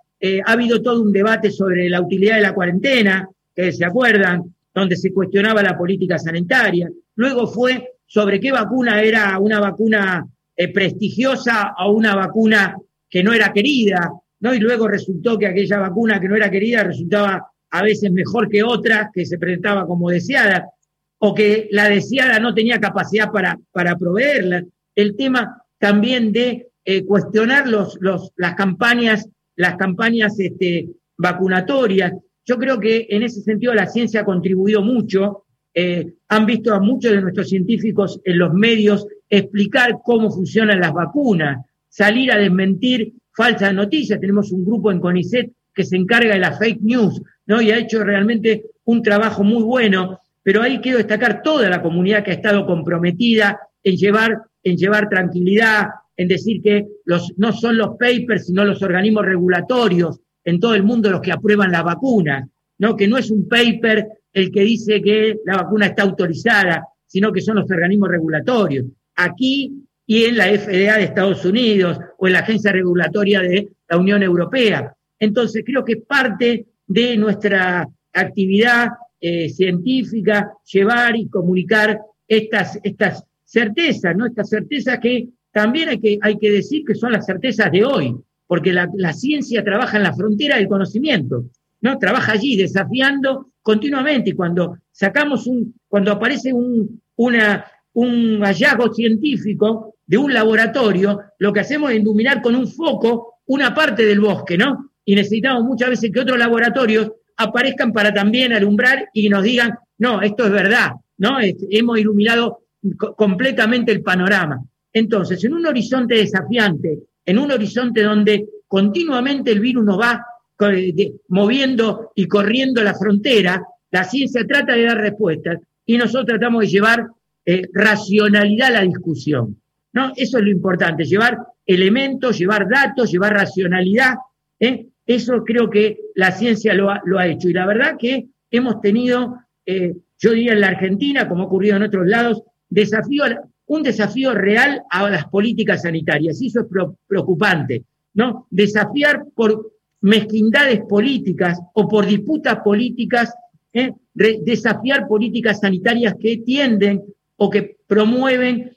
ha habido todo un debate sobre la utilidad de la cuarentena, que se acuerdan, donde se cuestionaba la política sanitaria. Luego fue sobre qué vacuna era una vacuna eh, prestigiosa o una vacuna que no era querida, ¿no? Y luego resultó que aquella vacuna que no era querida resultaba a veces mejor que otra que se presentaba como deseada. o que la deseada no tenía capacidad para, para proveerla. El tema también de eh, cuestionar los, los, las campañas, las campañas este, vacunatorias. Yo creo que en ese sentido la ciencia ha contribuido mucho. Eh, han visto a muchos de nuestros científicos en los medios explicar cómo funcionan las vacunas, salir a desmentir falsas noticias. Tenemos un grupo en CONICET que se encarga de la fake news, ¿no? Y ha hecho realmente un trabajo muy bueno, pero ahí quiero destacar toda la comunidad que ha estado comprometida en llevar, en llevar tranquilidad, en decir que los, no son los papers, sino los organismos regulatorios en todo el mundo los que aprueban la vacuna, ¿no? Que no es un paper el que dice que la vacuna está autorizada, sino que son los organismos regulatorios. Aquí y en la FDA de Estados Unidos o en la Agencia Regulatoria de la Unión Europea. Entonces, creo que parte de nuestra actividad eh, científica llevar y comunicar estas, estas certezas, ¿no? Estas certezas que también hay que, hay que decir que son las certezas de hoy, porque la, la ciencia trabaja en la frontera del conocimiento, ¿no? Trabaja allí desafiando continuamente y cuando sacamos un, cuando aparece un, un hallazgo científico de un laboratorio, lo que hacemos es iluminar con un foco una parte del bosque, ¿no? Y necesitamos muchas veces que otros laboratorios aparezcan para también alumbrar y nos digan, no, esto es verdad, ¿no? hemos iluminado completamente el panorama. Entonces, en un horizonte desafiante, en un horizonte donde continuamente el virus nos va moviendo y corriendo la frontera, la ciencia trata de dar respuestas y nosotros tratamos de llevar eh, racionalidad a la discusión. ¿no? Eso es lo importante, llevar elementos, llevar datos, llevar racionalidad. ¿eh? Eso creo que la ciencia lo ha, lo ha, hecho. Y la verdad que hemos tenido, eh, yo diría en la Argentina, como ha ocurrido en otros lados, desafío, un desafío real a las políticas sanitarias. Y eso es preocupante. ¿no? Desafiar por mezquindades políticas o por disputas políticas, desafiar políticas sanitarias que tienden o que promueven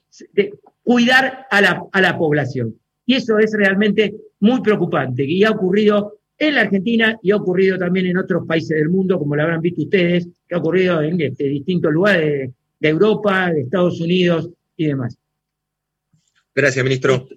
cuidar a la, a la población. Y eso es realmente muy preocupante y ha ocurrido en la Argentina y ha ocurrido también en otros países del mundo, como lo habrán visto ustedes, que ha ocurrido en este, distintos lugares de, Europa, de Estados Unidos y demás. Gracias, ministro.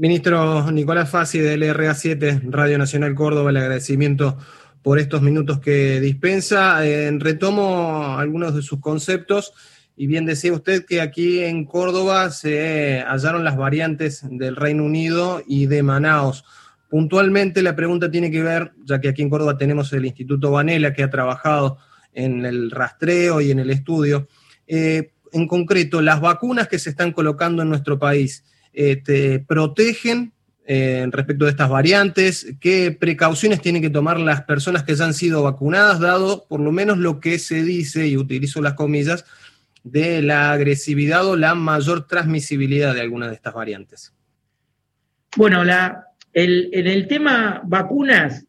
Ministro Nicolás Fassi del RA7, Radio Nacional Córdoba, el agradecimiento por estos minutos que dispensa. Eh, retomo algunos de sus conceptos. Y bien decía usted que aquí en Córdoba se hallaron las variantes del Reino Unido y de Manaos. Puntualmente la pregunta tiene que ver, ya que aquí en Córdoba tenemos el Instituto Vanela que ha trabajado en el rastreo y en el estudio. Eh, en concreto, las vacunas que se están colocando en nuestro país, este, ¿protegen eh, respecto de estas variantes? ¿Qué precauciones tienen que tomar las personas que ya han sido vacunadas, dado por lo menos lo que se dice, y utilizo las comillas, de la agresividad o la mayor transmisibilidad de alguna de estas variantes? Bueno, la, en el tema vacunas,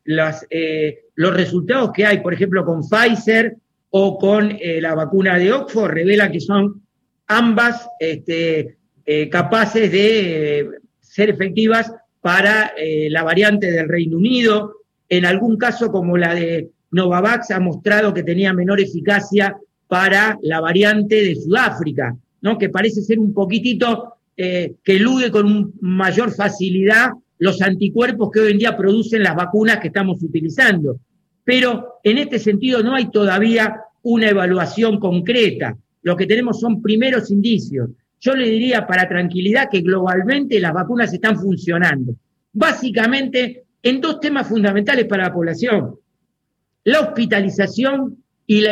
eh, los resultados que hay, por ejemplo, con Pfizer o con eh, la vacuna de Oxford, revelan que son ambas este, eh, capaces de ser efectivas para la variante del Reino Unido. En algún caso, como la de Novavax, ha mostrado que tenía menor eficacia para la variante de Sudáfrica, ¿no? que parece ser un poquitito eh, que elude con mayor facilidad los anticuerpos que hoy en día producen las vacunas que estamos utilizando. Pero en este sentido no hay todavía una evaluación concreta. Lo que tenemos son primeros indicios. Yo le diría para tranquilidad que globalmente las vacunas están funcionando. Básicamente en dos temas fundamentales para la población. La hospitalización y,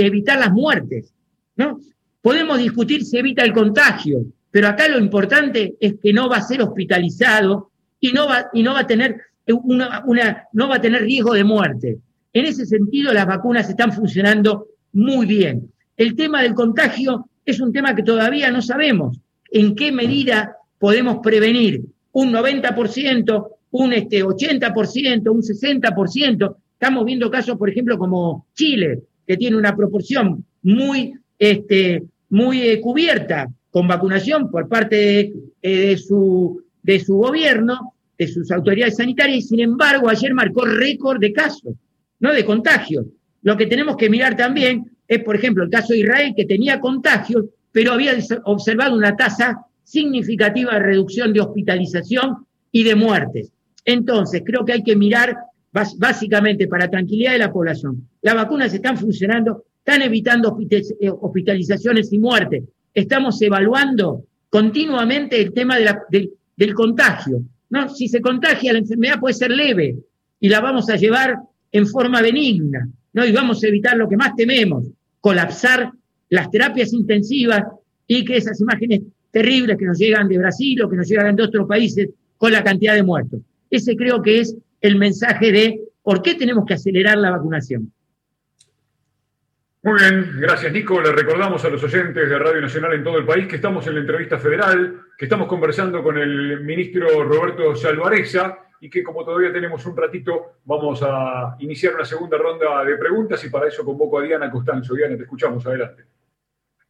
evitar las muertes. ¿no? Podemos discutir si evita el contagio, pero acá lo importante es que no va a ser hospitalizado y no va, y no va a tener una, no va a tener riesgo de muerte. En ese sentido, las vacunas están funcionando muy bien. El tema del contagio es un tema que todavía no sabemos. En qué medida podemos prevenir un 90%, un este, 80%, un 60%. Estamos viendo casos, por ejemplo, como Chile, que tiene una proporción muy, este, muy eh, cubierta con vacunación por parte eh, de, su, de su gobierno, de sus autoridades sanitarias, y sin embargo ayer marcó récord de casos, no de contagios. Lo que tenemos que mirar también es, por ejemplo, el caso de Israel, que tenía contagios, pero había observado una tasa significativa de reducción de hospitalización y de muertes. Entonces, creo que hay que mirar básicamente para tranquilidad de la población. Las vacunas están funcionando, están evitando eh, hospitalizaciones y muertes. Estamos evaluando continuamente el tema del contagio. ¿no? Si se contagia, la enfermedad puede ser leve y la vamos a llevar en forma benigna. ¿No? Y vamos a evitar lo que más tememos, colapsar las terapias intensivas y que esas imágenes terribles que nos llegan de Brasil o que nos llegan de otros países con la cantidad de muertos. Ese creo que es el mensaje de por qué tenemos que acelerar la vacunación. Muy bien, gracias Nico. Le recordamos a los oyentes de Radio Nacional en todo el país que estamos en la entrevista federal, que estamos conversando con el ministro Roberto Salvareza y que como todavía tenemos un ratito, vamos a iniciar una segunda ronda de preguntas y para eso convoco a Diana Costanzo. Diana, te escuchamos, adelante.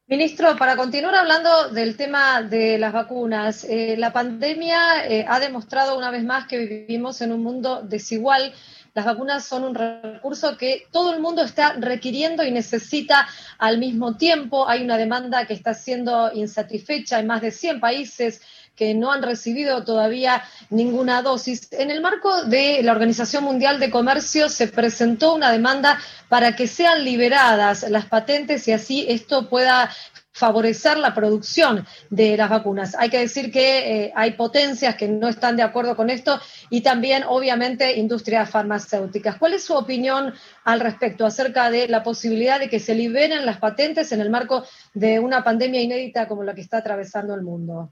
Ministro, para continuar hablando del tema de las vacunas, eh, la pandemia eh, ha demostrado una vez más que vivimos en un mundo desigual. Las vacunas son un recurso que todo el mundo está requiriendo y necesita al mismo tiempo. Hay una demanda que está siendo insatisfecha en más de 100 países que no han recibido todavía ninguna dosis. En el marco de la Organización Mundial de Comercio se presentó una demanda para que sean liberadas las patentes y así esto pueda favorecer la producción de las vacunas. Hay que decir que eh, hay potencias que no están de acuerdo con esto y también, obviamente, industrias farmacéuticas. ¿Cuál es su opinión al respecto acerca de la posibilidad de que se liberen las patentes en el marco de una pandemia inédita como la que está atravesando el mundo?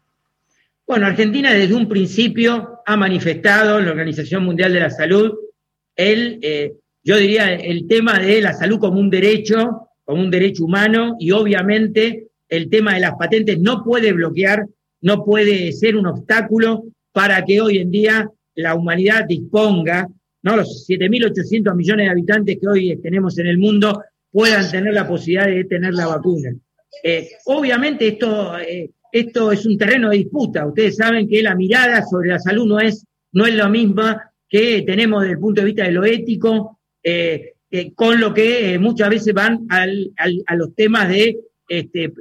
Bueno, Argentina desde un principio ha manifestado en la Organización Mundial de la Salud el, eh, yo diría, el tema de la salud como un derecho, como un derecho humano, y obviamente el tema de las patentes no puede bloquear, no puede ser un obstáculo para que hoy en día la humanidad disponga, ¿no? los 7.800 millones de habitantes que hoy tenemos en el mundo puedan tener la posibilidad de tener la vacuna. Eh, obviamente esto eh, esto es un terreno de disputa. Ustedes saben que la mirada sobre la salud no es, no es lo misma que tenemos desde el punto de vista de lo ético, eh, eh, con lo que eh, muchas veces van a los temas de, este,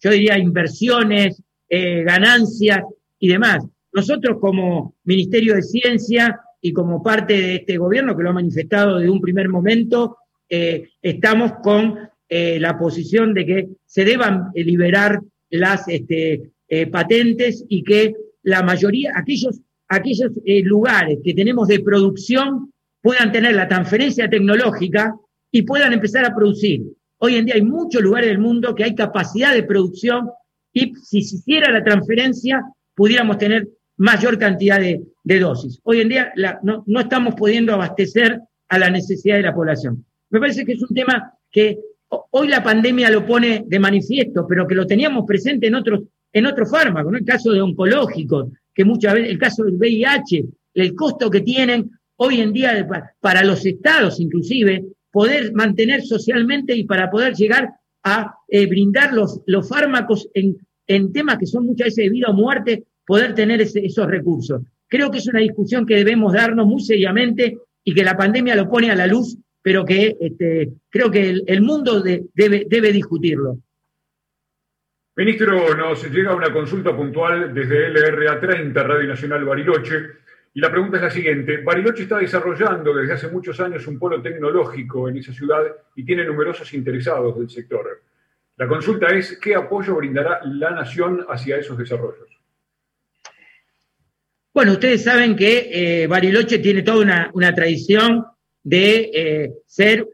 yo diría, inversiones, ganancias y demás. Nosotros como Ministerio de Ciencia y como parte de este gobierno, que lo ha manifestado desde un primer momento, estamos con la posición de que se deban liberar las este, eh, patentes y que la mayoría, aquellos, aquellos eh, lugares que tenemos de producción puedan tener la transferencia tecnológica y puedan empezar a producir. Hoy en día hay muchos lugares del mundo que hay capacidad de producción y si se hiciera la transferencia pudiéramos tener mayor cantidad de, dosis. Hoy en día no, no estamos pudiendo abastecer a la necesidad de la población. Me parece que es un tema que hoy la pandemia lo pone de manifiesto, pero que lo teníamos presente en otros, en otros fármacos, ¿no? el caso de oncológicos, que muchas veces, el caso del VIH, el costo que tienen hoy en día para los estados inclusive, poder mantener socialmente y para poder llegar a eh, brindar los, los fármacos en, en, temas que son muchas veces de vida o muerte, poder tener esos recursos. Creo que es una discusión que debemos darnos muy seriamente y que la pandemia lo pone a la luz pero que este, creo que el, mundo debe, debe discutirlo. Ministro, nos llega una consulta puntual desde LRA 30, Radio Nacional Bariloche, y la pregunta es la siguiente. Bariloche está desarrollando desde hace muchos años un polo tecnológico en esa ciudad y tiene numerosos interesados del sector. La consulta es, ¿qué apoyo brindará la Nación hacia esos desarrollos? Bueno, ustedes saben que eh, Bariloche tiene toda una, una tradición de eh, ser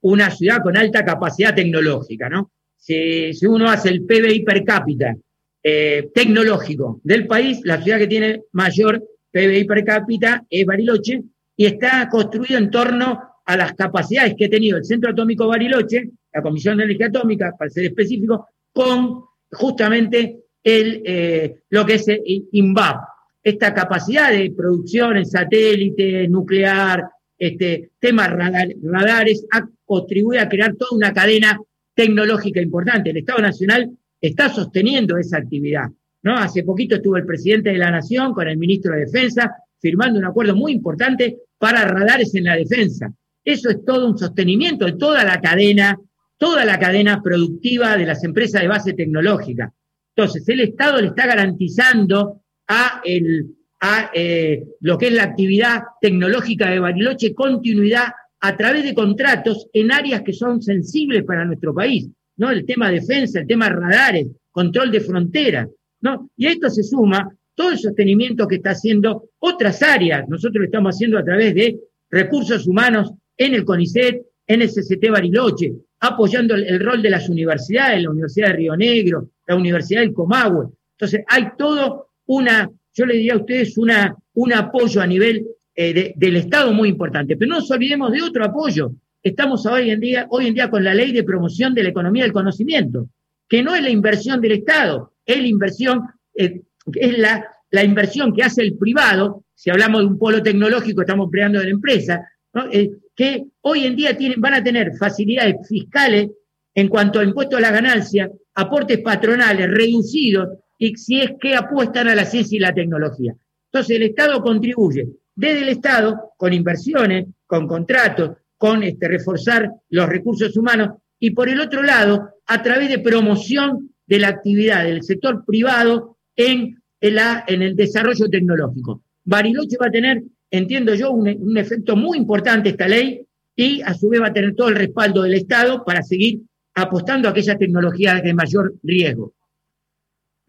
una ciudad con alta capacidad tecnológica, ¿no? Si, uno hace el PBI per cápita eh, tecnológico del país, la ciudad que tiene mayor PBI per cápita es Bariloche y está construido en torno a las capacidades que ha tenido el Centro Atómico Bariloche, la Comisión de Energía Atómica, para ser específico, con justamente eh, lo que es INVAP, esta capacidad de producción en satélite, nuclear, este, temas radares, ha contribuido a crear toda una cadena tecnológica importante. El Estado Nacional está sosteniendo esa actividad. ¿no? Hace poquito estuvo el presidente de la Nación con el ministro de Defensa firmando un acuerdo muy importante para radares en la defensa. Eso es todo un sostenimiento de toda la cadena toda la cadena productiva de las empresas de base tecnológica. Entonces, el Estado le está garantizando a, el, a eh, lo que es la actividad tecnológica de Bariloche continuidad a través de contratos en áreas que son sensibles para nuestro país, ¿no? El tema defensa, el tema radares, control de fronteras, ¿no? Y a esto se suma todo el sostenimiento que está haciendo otras áreas. Nosotros lo estamos haciendo a través de recursos humanos en el CONICET, en el CCT Bariloche, apoyando el, rol de las universidades, la Universidad de Río Negro, la Universidad del Comahue. Entonces, hay todo una, yo le diría a ustedes, una, un apoyo a nivel eh, del Estado muy importante. Pero no nos olvidemos de otro apoyo. Estamos hoy en día, hoy en día con la ley de promoción de la economía del conocimiento, que no es la inversión del Estado, es la inversión, eh, es la, la, inversión que hace el privado, si hablamos de un polo tecnológico, estamos creando de la empresa, eh, que hoy en día tienen, van a tener facilidades fiscales en cuanto al impuesto a la ganancia, aportes patronales reducidos, y si es que apuestan a la ciencia y la tecnología. Entonces el Estado contribuye desde el Estado con inversiones, con contratos, con este, reforzar los recursos humanos y por el otro lado, a través de promoción de la actividad del sector privado en, el desarrollo tecnológico. Bariloche va a tener, entiendo yo, un, un efecto muy importante esta ley y a su vez va a tener todo el respaldo del Estado para seguir apostando a aquellas tecnologías de mayor riesgo.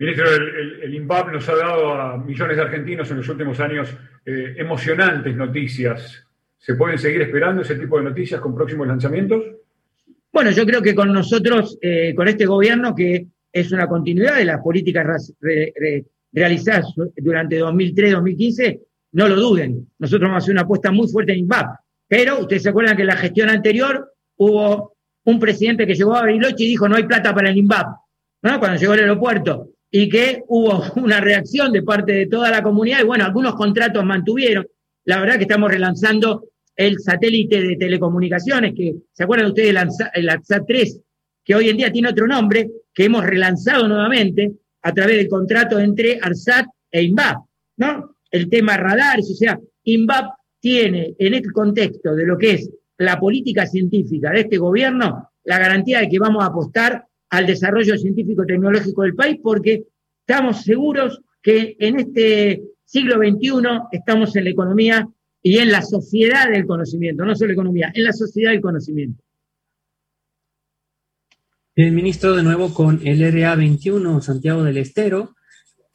Ministro, el, INVAP nos ha dado a millones de argentinos en los últimos años eh, emocionantes noticias. ¿Se pueden seguir esperando ese tipo de noticias con próximos lanzamientos? Bueno, yo creo que con nosotros, eh, con este gobierno, que es una continuidad de las políticas realizadas durante 2003-2015, no lo duden. Nosotros vamos a hacer una apuesta muy fuerte en INVAP. Pero ustedes se acuerdan que en la gestión anterior hubo un presidente que llegó a Bariloche y dijo no hay plata para el INVAP, ¿no? cuando llegó al aeropuerto y que hubo una reacción de parte de toda la comunidad y bueno, algunos contratos mantuvieron. La verdad que estamos relanzando el satélite de telecomunicaciones, que se acuerdan ustedes del ATSAT 3, que hoy en día tiene otro nombre, que hemos relanzado nuevamente a través del contrato entre ARSAT e INVAP, ¿no? El tema radares, o sea, INVAP tiene en este contexto de lo que es la política científica de este gobierno la garantía de que vamos a apostar al desarrollo científico-tecnológico del país, porque estamos seguros que en este siglo XXI estamos en la economía y en la sociedad del conocimiento, no solo economía, en la sociedad del conocimiento. El ministro de nuevo con el RA 21, Santiago del Estero.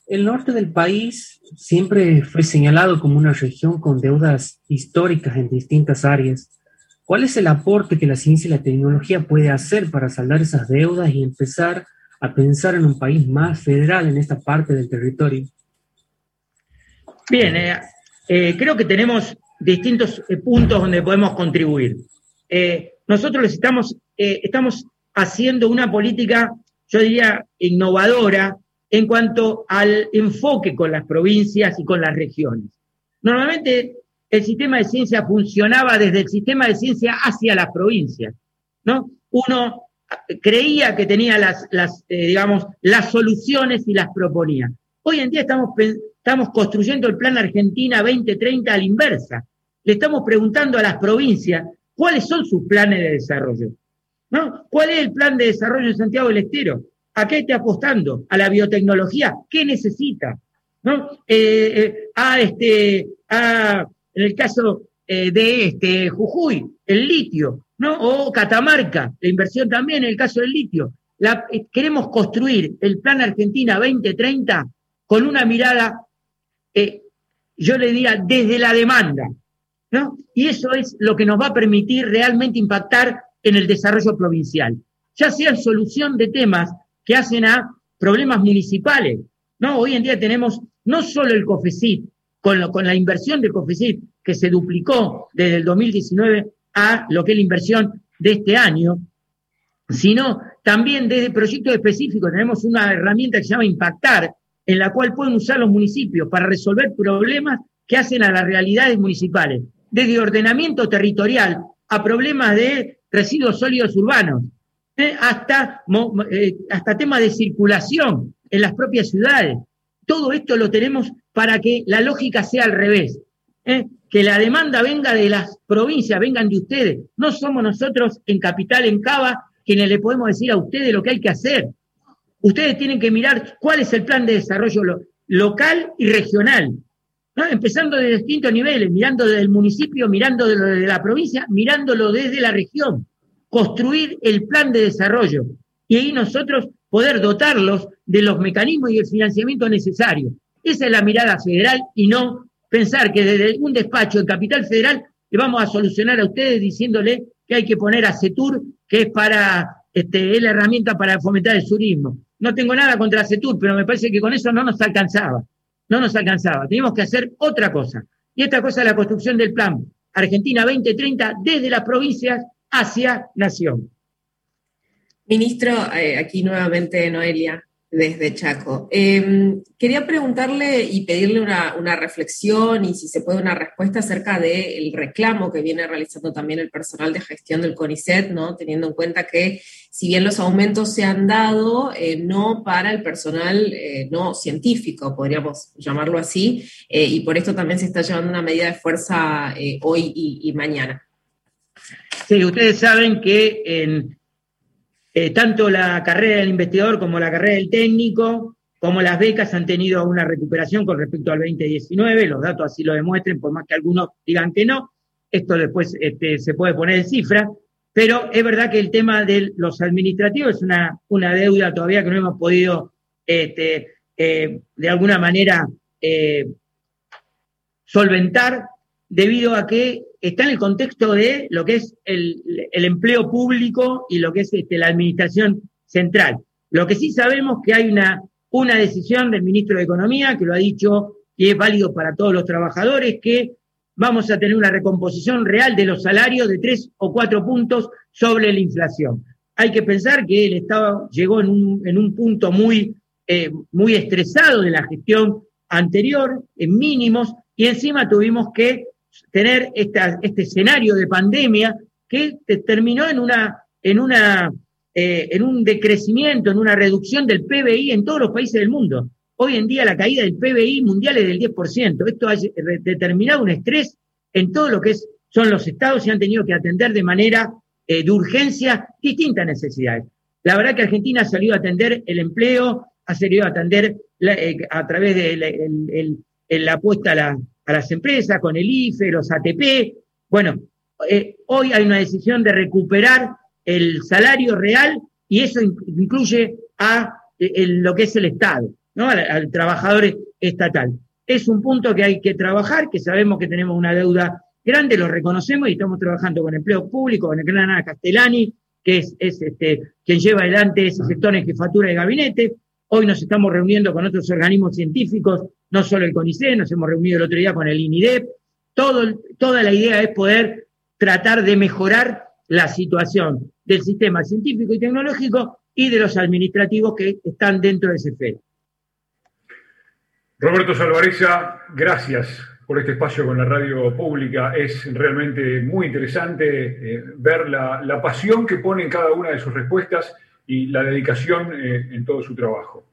El norte del país siempre fue señalado como una región con deudas históricas en distintas áreas. ¿Cuál es el aporte que la ciencia y la tecnología puede hacer para saldar esas deudas y empezar a pensar en un país más federal en esta parte del territorio? Bien, eh, eh, creo que tenemos distintos eh, puntos donde podemos contribuir. nosotros estamos, estamos haciendo una política, yo diría, innovadora en cuanto al enfoque con las provincias y con las regiones. Normalmente el sistema de ciencia funcionaba desde el sistema de ciencia hacia las provincias, ¿no? Uno creía que tenía las, las eh, digamos, las soluciones y las proponía. Hoy en día estamos, estamos construyendo el plan Argentina 2030 a la inversa. Le estamos preguntando a las provincias cuáles son sus planes de desarrollo. ¿no? ¿Cuál es el plan de desarrollo de Santiago del Estero? ¿A qué está apostando? ¿A la biotecnología? ¿Qué necesita? Eh, eh, a, este, a en el caso eh, de este, Jujuy, el litio, ¿no? O Catamarca, la inversión también en el caso del litio. Eh, queremos construir el Plan Argentina 2030 con una mirada, eh, yo le diría, desde la demanda, ¿no? Y eso es lo que nos va a permitir realmente impactar en el desarrollo provincial, ya sea en solución de temas que hacen a problemas municipales, ¿no? Hoy en día tenemos no solo el COFECIT, con, la inversión del COFECIT, que se duplicó desde el 2019 a lo que es la inversión de este año, sino también desde proyectos específicos. Tenemos una herramienta que se llama Impactar, en la cual pueden usar los municipios para resolver problemas que hacen a las realidades municipales, desde ordenamiento territorial a problemas de residuos sólidos urbanos, ¿eh? hasta, eh, hasta temas de circulación en las propias ciudades. Todo esto lo tenemos para que la lógica sea al revés. ¿eh? Que la demanda venga de las provincias, vengan de ustedes. No somos nosotros en Capital, en Cava, quienes le podemos decir a ustedes lo que hay que hacer. Ustedes tienen que mirar cuál es el plan de desarrollo local y regional, empezando de distintos niveles, mirando desde el municipio, mirando desde la provincia, mirándolo desde la región, construir el plan de desarrollo y ahí nosotros poder dotarlos de los mecanismos y el financiamiento necesario. Esa es la mirada federal y no pensar que desde un despacho de Capital Federal le vamos a solucionar a ustedes diciéndole que hay que poner a CETUR, que es para este, es la herramienta para fomentar el turismo. No tengo nada contra CETUR, pero me parece que con eso no nos alcanzaba. No nos alcanzaba. Teníamos que hacer otra cosa. Y esta cosa es la construcción del plan Argentina 2030 desde las provincias hacia nación. Ministro, eh, aquí nuevamente Noelia desde Chaco. Em, quería preguntarle y pedirle una, reflexión y si se puede una respuesta acerca del reclamo que viene realizando también el personal de gestión del CONICET, ¿no? teniendo en cuenta que si bien los aumentos se han dado, eh, no para el personal eh, no científico, podríamos llamarlo así, y por esto también se está llevando una medida de fuerza hoy y, y mañana. Sí, ustedes saben que en eh, tanto la carrera del investigador como la carrera del técnico, como las becas han tenido una recuperación con respecto al 2019, los datos así lo demuestren, por más que algunos digan que no, esto después este, se puede poner en cifra, pero es verdad que el tema de los administrativos es una, una deuda todavía que no hemos podido este, eh, de alguna manera eh, solventar debido a que está en el contexto de lo que es el, empleo público y lo que es este, la administración central. Lo que sí sabemos que hay una, una decisión del ministro de Economía que lo ha dicho y es válido para todos los trabajadores, que vamos a tener una recomposición real de los salarios de tres o cuatro puntos sobre la inflación. Hay que pensar que el Estado llegó en un, en un punto muy, eh, muy estresado de la gestión anterior, en mínimos, y encima tuvimos que tener este escenario de pandemia que terminó en, una, en, una, eh, en un decrecimiento, en una reducción del PBI en todos los países del mundo. Hoy en día la caída del PBI mundial es del 10%. Esto ha determinado un estrés en todo lo que es, son los estados y han tenido que atender de manera eh, de urgencia distintas necesidades. La verdad que Argentina ha salido a atender el empleo, ha salido a atender eh, a través de la apuesta a la, a las empresas, con el IFE, los ATP. Bueno, eh, hoy hay una decisión de recuperar el salario real y eso incluye a eh, lo que es el Estado, ¿no? Al, trabajador estatal. Es un punto que hay que trabajar, que sabemos que tenemos una deuda grande, lo reconocemos y estamos trabajando con empleo público, con el gran Ana Castellani, que es, este, quien lleva adelante ese sector en jefatura de gabinete. Hoy nos estamos reuniendo con otros organismos científicos no solo el CONICET, nos hemos reunido el otro día con el INIDEP, toda la idea es poder tratar de mejorar la situación del sistema científico y tecnológico y de los administrativos que están dentro de ese FED. Roberto Salvareza, gracias por este espacio con la radio pública. Es realmente muy interesante eh, ver la, pasión que pone en cada una de sus respuestas y la dedicación eh, en todo su trabajo.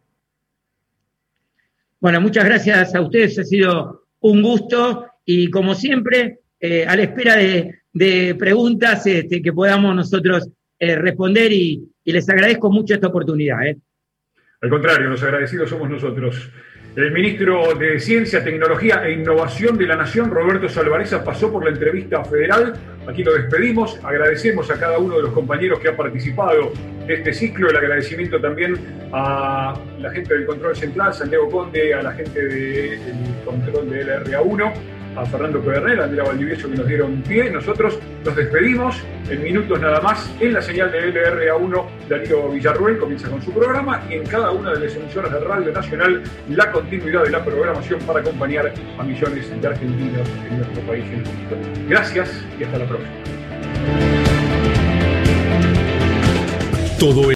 Bueno, muchas gracias a ustedes, ha sido un gusto y como siempre, eh, a la espera de, preguntas este, que podamos nosotros eh, responder y, les agradezco mucho esta oportunidad. ¿eh? Al contrario, los agradecidos somos nosotros. El ministro de Ciencia, Tecnología e Innovación de la Nación, Roberto Salvareza, pasó por la entrevista federal. Aquí lo despedimos. Agradecemos a cada uno de los compañeros que ha participado de este ciclo. El agradecimiento también a la gente del control central, Santiago Conde, a la gente del control de LRA1 a Fernando Pedernel, a Andrea Valdivieso que nos dieron pie. Nosotros nos despedimos en minutos nada más en la señal de LRA1. Darío Villarruel comienza con su programa y en cada una de las emisoras de Radio Nacional la continuidad de la programación para acompañar a millones de argentinos en nuestro país en. Gracias y hasta la próxima. Todo